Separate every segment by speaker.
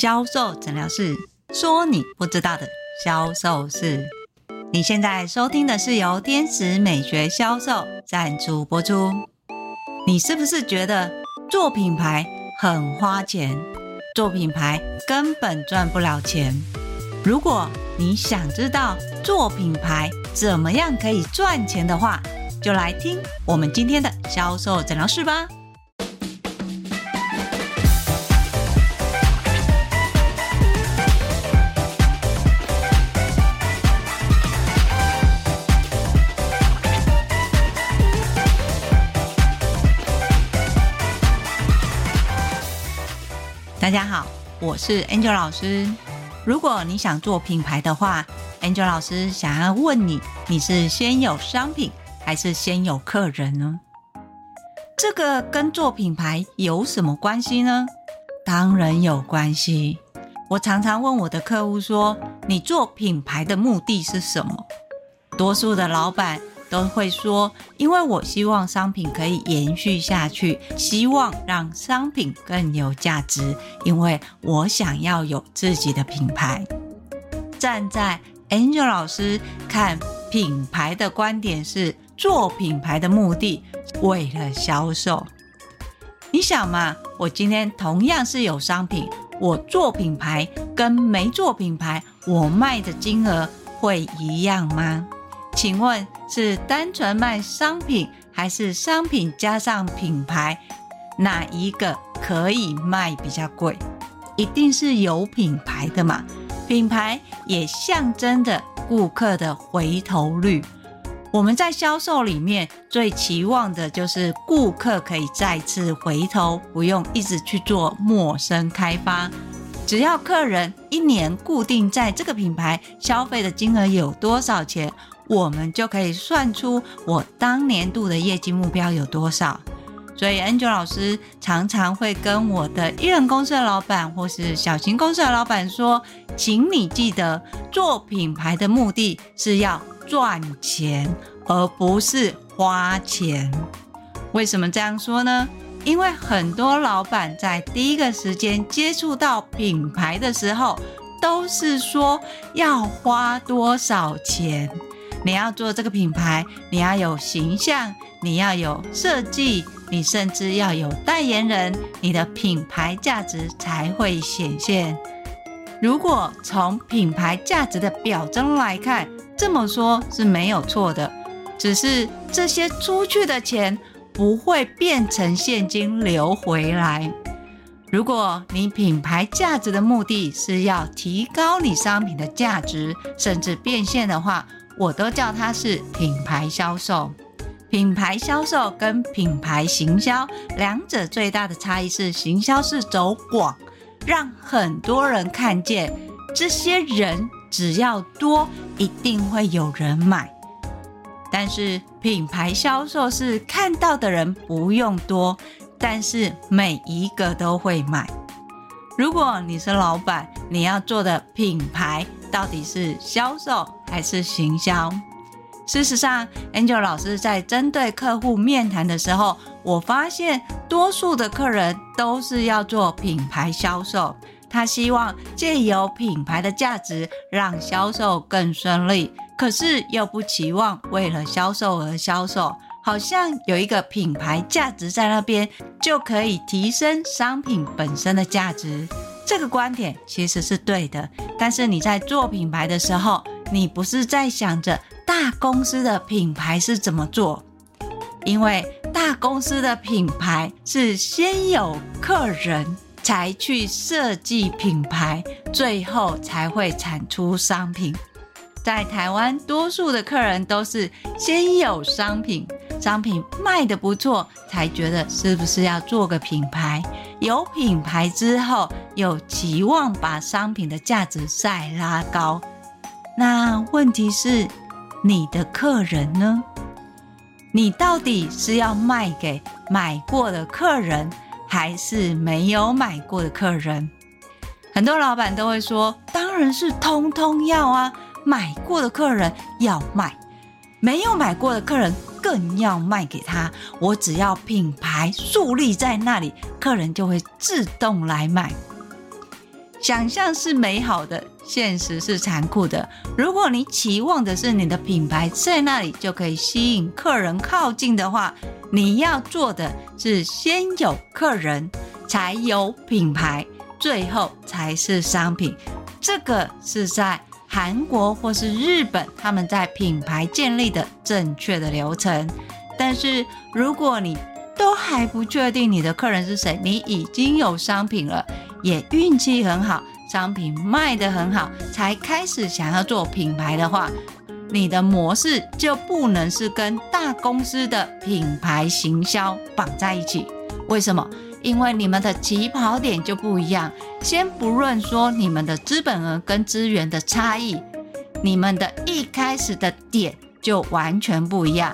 Speaker 1: 销售诊疗室，说你不知道的销售事。你现在收听的是由天使美学销售赞助播出。你是不是觉得做品牌很花钱？做品牌根本赚不了钱？如果你想知道做品牌怎么样可以赚钱的话，就来听我们今天的销售诊疗室吧。大家好，我是 Angel 老师。如果你想做品牌的话，Angel 老师想要问你：你是先有商品，还是先有客人呢？这个跟做品牌有什么关系呢？当然有关系。我常常问我的客户说：你做品牌的目的是什么？多数的老板。都会说，因为我希望商品可以延续下去，希望让商品更有价值，因为我想要有自己的品牌。站在 Angel 老师看品牌的观点是，做品牌的目的为了销售。你想嘛，我今天同样是有商品，我做品牌跟没做品牌，我卖的金额会一样吗？请问是单纯卖商品，还是商品加上品牌，哪一个可以卖比较贵？一定是有品牌的嘛。品牌也象征着顾客的回头率。我们在销售里面最期望的就是顾客可以再次回头，不用一直去做陌生开发。只要客人一年固定在这个品牌消费的金额有多少钱，我们就可以算出我当年度的业绩目标有多少。所以，Angel 老师常常会跟我的一人公司的老板或是小型公司的老板说：“请你记得，做品牌的目的是要赚钱，而不是花钱。”为什么这样说呢？因为很多老板在第一个时间接触到品牌的时候，都是说要花多少钱。你要做这个品牌，你要有形象，你要有设计，你甚至要有代言人，你的品牌价值才会显现。如果从品牌价值的表征来看，这么说是没有错的，只是这些出去的钱不会变成现金流回来。如果你品牌价值的目的是要提高你商品的价值，甚至变现的话，我都叫它是品牌销售。品牌销售跟品牌行销两者最大的差异是，行销是走广，让很多人看见，这些人只要多，一定会有人买。但是品牌销售是看到的人不用多，但是每一个都会买。如果你是老板，你要做的品牌到底是销售还是行销？事实上，Angel 老师在针对客户面谈的时候，我发现多数的客人都是要做品牌销售。他希望借由品牌的价值让销售更顺利，可是又不期望为了销售而销售。好像有一个品牌价值在那边，就可以提升商品本身的价值。这个观点其实是对的，但是你在做品牌的时候，你不是在想着大公司的品牌是怎么做，因为大公司的品牌是先有客人才去设计品牌，最后才会产出商品。在台湾，多数的客人都是先有商品。商品卖得不错，才觉得是不是要做个品牌？有品牌之后，有期望把商品的价值再拉高。那问题是，你的客人呢？你到底是要卖给买过的客人，还是没有买过的客人？很多老板都会说，当然是通通要啊，买过的客人要卖，没有买过的客人。更要卖给他，我只要品牌树立在那里，客人就会自动来买。想象是美好的，现实是残酷的。如果你期望的是你的品牌在那里就可以吸引客人靠近的话，你要做的是先有客人，才有品牌，最后才是商品。这个是在韩国或是日本，他们在品牌建立的正确的流程。但是如果你都还不确定你的客人是谁，你已经有商品了。也运气很好，商品卖得很好，才开始想要做品牌的话，你的模式就不能是跟大公司的品牌行销绑在一起。为什么？因为你们的起跑点就不一样。先不论说你们的资本额跟资源的差异，你们的一开始的点就完全不一样。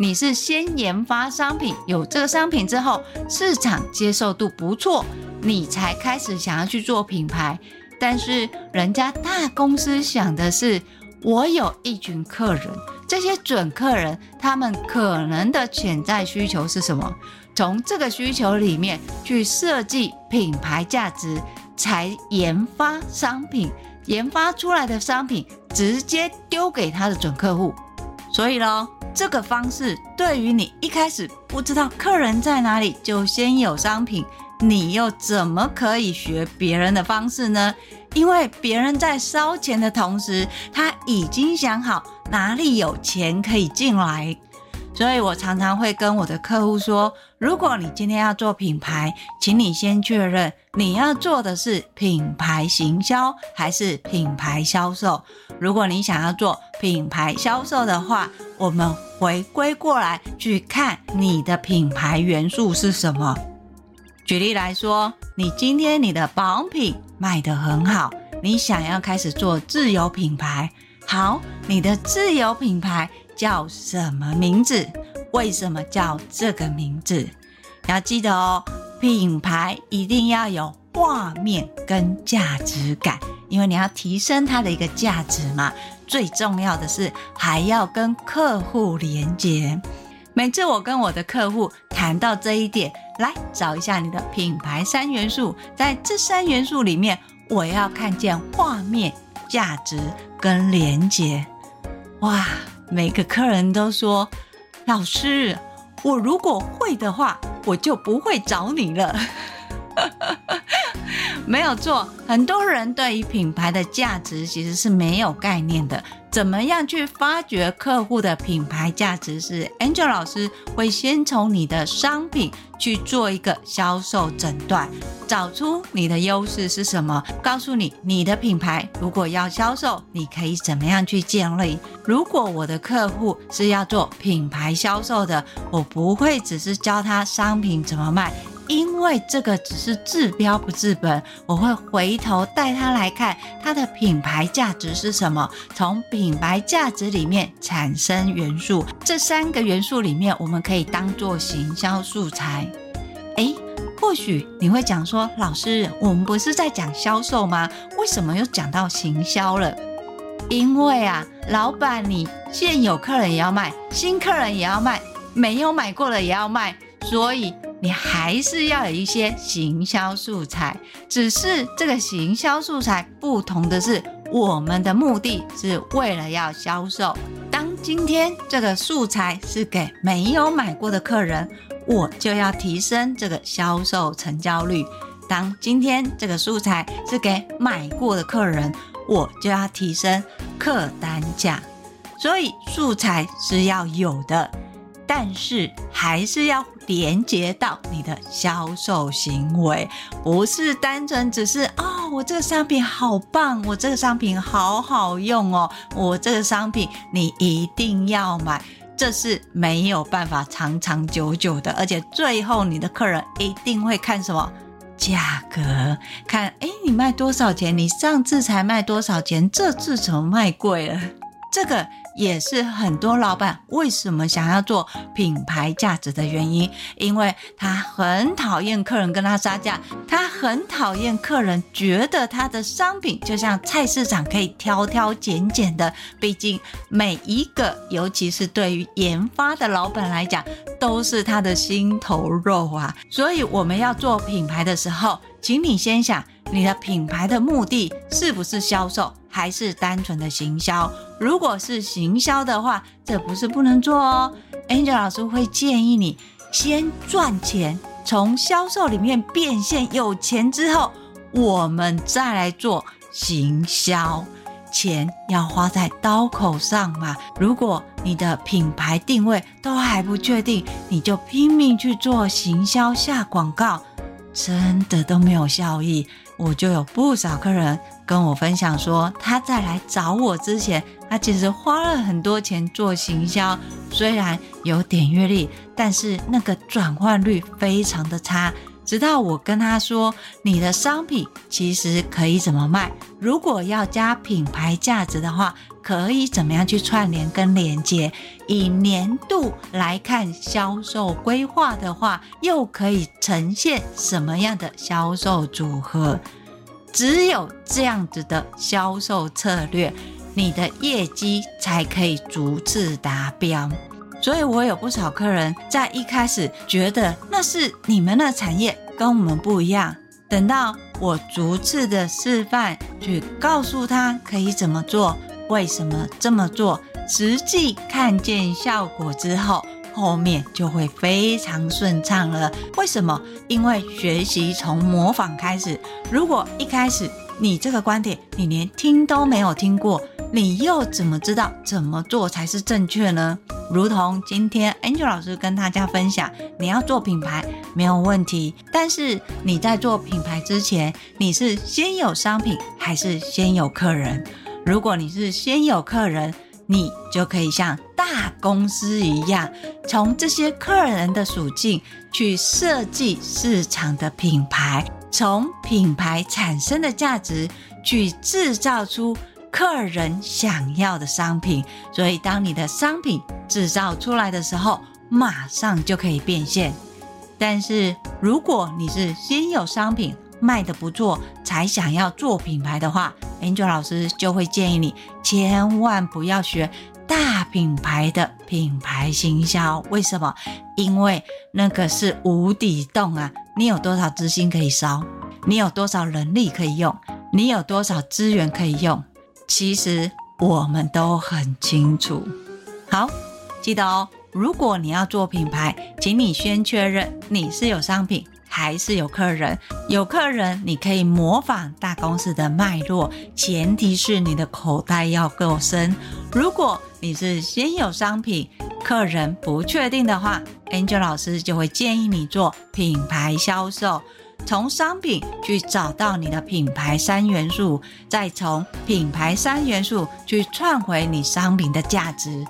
Speaker 1: 你是先研发商品，有这个商品之后，市场接受度不错。你才开始想要去做品牌，但是人家大公司想的是，我有一群客人，这些准客人，他们可能的潜在需求是什么？从这个需求里面去设计品牌价值，才研发商品，研发出来的商品直接丢给他的准客户。所以咯，这个方式对于你一开始不知道客人在哪里，就先有商品。你又怎么可以学别人的方式呢？因为别人在烧钱的同时，他已经想好哪里有钱可以进来。所以我常常会跟我的客户说：如果你今天要做品牌，请你先确认你要做的是品牌行销还是品牌销售。如果你想要做品牌销售的话，我们回归过来去看你的品牌元素是什么。举例来说，你今天你的保养品卖得很好，你想要开始做自有品牌。好，你的自有品牌叫什么名字？为什么叫这个名字？要记得哦，品牌一定要有画面跟价值感，因为你要提升它的一个价值嘛。最重要的是还要跟客户连接。每次我跟我的客户谈到这一点，来找一下你的品牌三元素，在这三元素里面，我要看见画面、价值跟连接。哇，每个客人都说：“老师，我如果会的话，我就不会找你了。”没有错，很多人对于品牌的价值其实是没有概念的。怎么样去发掘客户的品牌价值？是 Angel 老师会先从你的商品去做一个销售诊断，找出你的优势是什么，告诉你你的品牌如果要销售，你可以怎么样去建立。如果我的客户是要做品牌销售的，我不会只是教他商品怎么卖。因为这个只是治标不治本，我会回头带他来看他的品牌价值是什么，从品牌价值里面产生元素，这三个元素里面我们可以当做行销素材。诶，或许你会讲说，老师，我们不是在讲销售吗？为什么又讲到行销了？因为啊，老板，你现有客人也要卖，新客人也要卖，没有买过的也要卖，所以。你还是要有一些行销素材，只是这个行销素材不同的是，我们的目的是为了要销售。当今天这个素材是给没有买过的客人，我就要提升这个销售成交率；当今天这个素材是给买过的客人，我就要提升客单价。所以素材是要有的，但是还是要。连接到你的销售行为，不是单纯只是哦，我这个商品好棒，我这个商品好好用哦，我这个商品你一定要买，这是没有办法长长久久的，而且最后你的客人一定会看什么？价格，看，诶，你卖多少钱？你上次才卖多少钱？这次怎么卖贵了？这个。也是很多老板为什么想要做品牌价值的原因，因为他很讨厌客人跟他杀价，他很讨厌客人觉得他的商品就像菜市场可以挑挑拣拣的。毕竟每一个，尤其是对于研发的老板来讲，都是他的心头肉啊。所以我们要做品牌的时候，请你先想，你的品牌的目的是不是销售，还是单纯的行销？如果是行销的话，这不是不能做哦。Angel 老师会建议你先赚钱，从销售里面变现有钱之后，我们再来做行销。钱要花在刀口上嘛。如果你的品牌定位都还不确定，你就拼命去做行销下广告，真的都没有效益。我就有不少客人跟我分享说，他在来找我之前，他其实花了很多钱做行销，虽然有点阅率，但是那个转换率非常的差。直到我跟他说，你的商品其实可以怎么卖？如果要加品牌价值的话，可以怎么样去串联跟连接？以年度来看销售规划的话，又可以呈现什么样的销售组合？只有这样子的销售策略，你的业绩才可以逐次达标。所以我有不少客人在一开始觉得那是你们的产业跟我们不一样，等到我逐次的示范，去告诉他可以怎么做，为什么这么做，实际看见效果之后，后面就会非常顺畅了。为什么？因为学习从模仿开始。如果一开始你这个观点你连听都没有听过，你又怎么知道怎么做才是正确呢？如同今天 Angel 老师跟大家分享，你要做品牌没有问题，但是你在做品牌之前，你是先有商品还是先有客人？如果你是先有客人，你就可以像大公司一样，从这些客人的属性去设计市场的品牌，从品牌产生的价值去制造出。客人想要的商品，所以当你的商品制造出来的时候，马上就可以变现。但是如果你是先有商品卖的不错，才想要做品牌的话，Angel 老师就会建议你千万不要学大品牌的品牌行销。为什么？因为那个是无底洞啊！你有多少资金可以烧？你有多少人力可以用？你有多少资源可以用？其实我们都很清楚。好，记得哦。如果你要做品牌，请你先确认你是有商品还是有客人。有客人，你可以模仿大公司的脉络，前提是你的口袋要够深。如果你是先有商品，客人不确定的话，Angel 老师就会建议你做品牌销售。从商品去找到你的品牌三元素，再从品牌三元素去串回你商品的价值。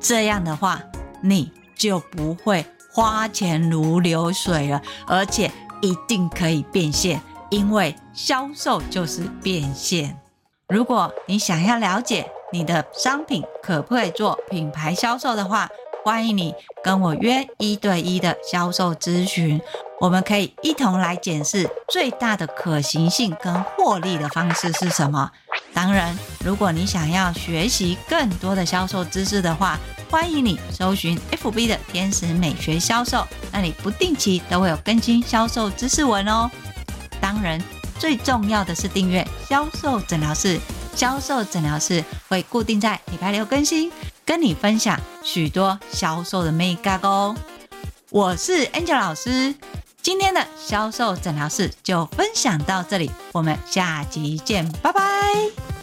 Speaker 1: 这样的话，你就不会花钱如流水了，而且一定可以变现，因为销售就是变现。如果你想要了解你的商品可不可以做品牌销售的话，欢迎你跟我约一对一的销售咨询。我们可以一同来检视最大的可行性跟获利的方式是什么。当然，如果你想要学习更多的销售知识的话，欢迎你搜寻 FB 的天使美学销售，那里不定期都会有更新销售知识文哦。当然，最重要的是订阅销售诊疗室，销售诊疗室会固定在礼拜六更新，跟你分享许多销售的秘诀哦。我是 Angel 老师。今天的销售诊疗室就分享到这里，我们下集见，拜拜。